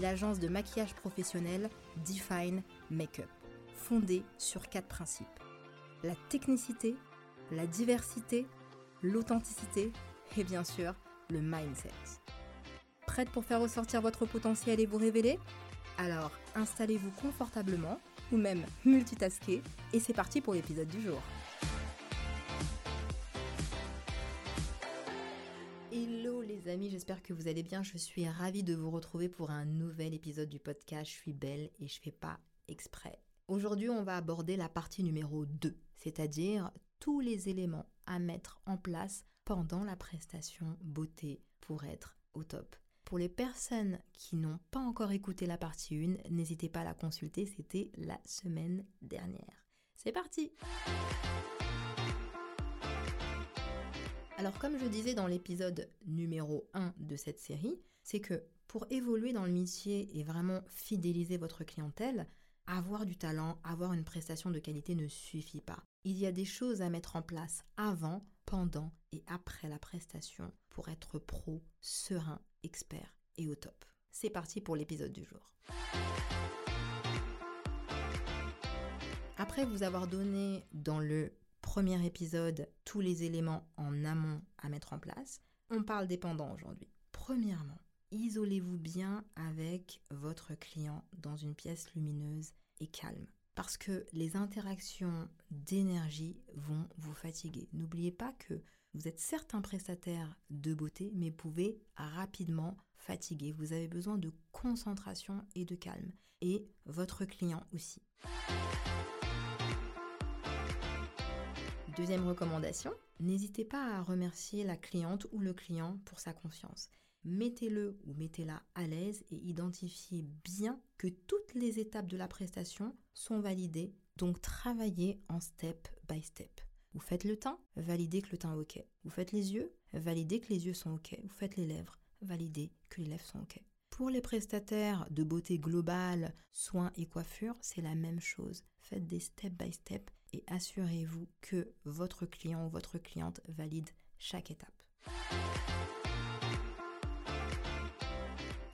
l'agence de maquillage professionnel Define Makeup, fondée sur quatre principes. La technicité, la diversité, l'authenticité et bien sûr le mindset. Prête pour faire ressortir votre potentiel et vous révéler? Alors installez-vous confortablement ou même multitasker et c'est parti pour l'épisode du jour. Les amis, j'espère que vous allez bien. Je suis ravie de vous retrouver pour un nouvel épisode du podcast Je suis belle et je fais pas exprès. Aujourd'hui, on va aborder la partie numéro 2, c'est-à-dire tous les éléments à mettre en place pendant la prestation beauté pour être au top. Pour les personnes qui n'ont pas encore écouté la partie 1, n'hésitez pas à la consulter, c'était la semaine dernière. C'est parti Alors comme je disais dans l'épisode numéro 1 de cette série, c'est que pour évoluer dans le métier et vraiment fidéliser votre clientèle, avoir du talent, avoir une prestation de qualité ne suffit pas. Il y a des choses à mettre en place avant, pendant et après la prestation pour être pro, serein, expert et au top. C'est parti pour l'épisode du jour. Après vous avoir donné dans le premier épisode tous les éléments en amont à mettre en place. On parle des pendants aujourd'hui. Premièrement, isolez-vous bien avec votre client dans une pièce lumineuse et calme. Parce que les interactions d'énergie vont vous fatiguer. N'oubliez pas que vous êtes certes un prestataire de beauté, mais pouvez rapidement fatiguer. Vous avez besoin de concentration et de calme. Et votre client aussi. Deuxième recommandation, n'hésitez pas à remercier la cliente ou le client pour sa confiance. Mettez-le ou mettez-la à l'aise et identifiez bien que toutes les étapes de la prestation sont validées, donc travaillez en step by step. Vous faites le teint, validez que le teint est OK. Vous faites les yeux, validez que les yeux sont OK. Vous faites les lèvres, validez que les lèvres sont OK. Pour les prestataires de beauté globale, soins et coiffure, c'est la même chose. Faites des step by step et assurez-vous que votre client ou votre cliente valide chaque étape.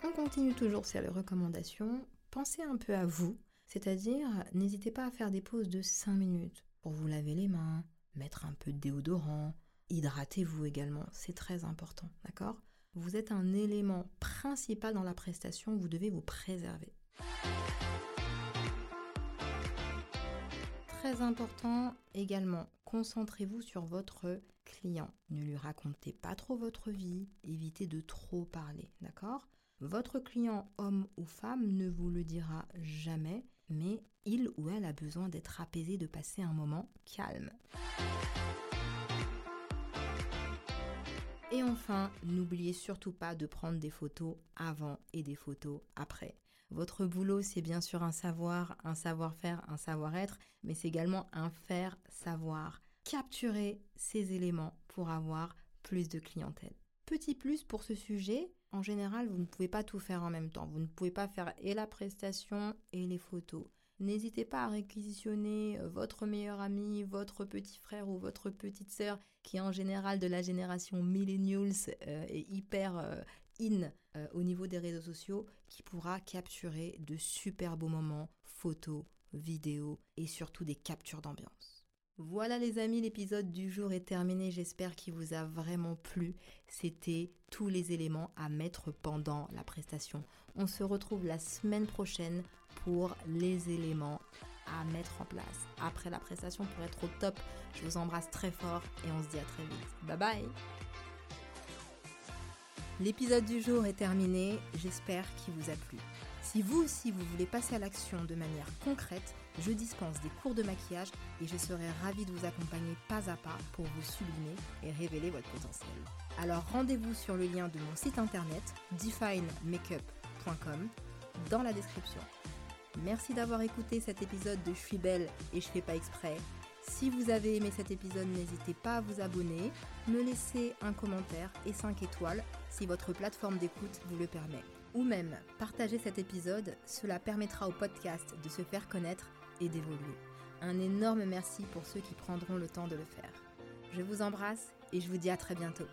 On continue toujours sur les recommandations. Pensez un peu à vous, c'est-à-dire n'hésitez pas à faire des pauses de 5 minutes pour vous laver les mains, mettre un peu de déodorant, hydratez-vous également, c'est très important, d'accord? Vous êtes un élément principal dans la prestation, vous devez vous préserver. Très important également, concentrez-vous sur votre client. Ne lui racontez pas trop votre vie, évitez de trop parler, d'accord? Votre client, homme ou femme, ne vous le dira jamais, mais il ou elle a besoin d'être apaisé, de passer un moment calme. Et enfin, n'oubliez surtout pas de prendre des photos avant et des photos après. Votre boulot, c'est bien sûr un savoir, un savoir-faire, un savoir-être, mais c'est également un faire-savoir. Capturez ces éléments pour avoir plus de clientèle. Petit plus pour ce sujet, en général, vous ne pouvez pas tout faire en même temps. Vous ne pouvez pas faire et la prestation et les photos. N'hésitez pas à réquisitionner euh, votre meilleur ami, votre petit frère ou votre petite sœur qui est en général de la génération millennials euh, et hyper euh, in au niveau des réseaux sociaux qui pourra capturer de super beaux moments, photos, vidéos et surtout des captures d'ambiance. Voilà les amis, l'épisode du jour est terminé. J'espère qu'il vous a vraiment plu. C'était tous les éléments à mettre pendant la prestation. On se retrouve la semaine prochaine pour les éléments à mettre en place après la prestation pour être au top. Je vous embrasse très fort et on se dit à très vite. Bye bye L'épisode du jour est terminé. J'espère qu'il vous a plu. Si vous aussi vous voulez passer à l'action de manière concrète, je dispense des cours de maquillage et je serai ravie de vous accompagner pas à pas pour vous sublimer et révéler votre potentiel. Alors rendez-vous sur le lien de mon site internet definemakeup.com. dans la description. Merci d'avoir écouté cet épisode de Je suis belle et je fais pas exprès. Si vous avez aimé cet épisode, n'hésitez pas à vous abonner, me laisser un commentaire et 5 étoiles si votre plateforme d'écoute vous le permet. Ou même partager cet épisode, cela permettra au podcast de se faire connaître et d'évoluer. Un énorme merci pour ceux qui prendront le temps de le faire. Je vous embrasse et je vous dis à très bientôt.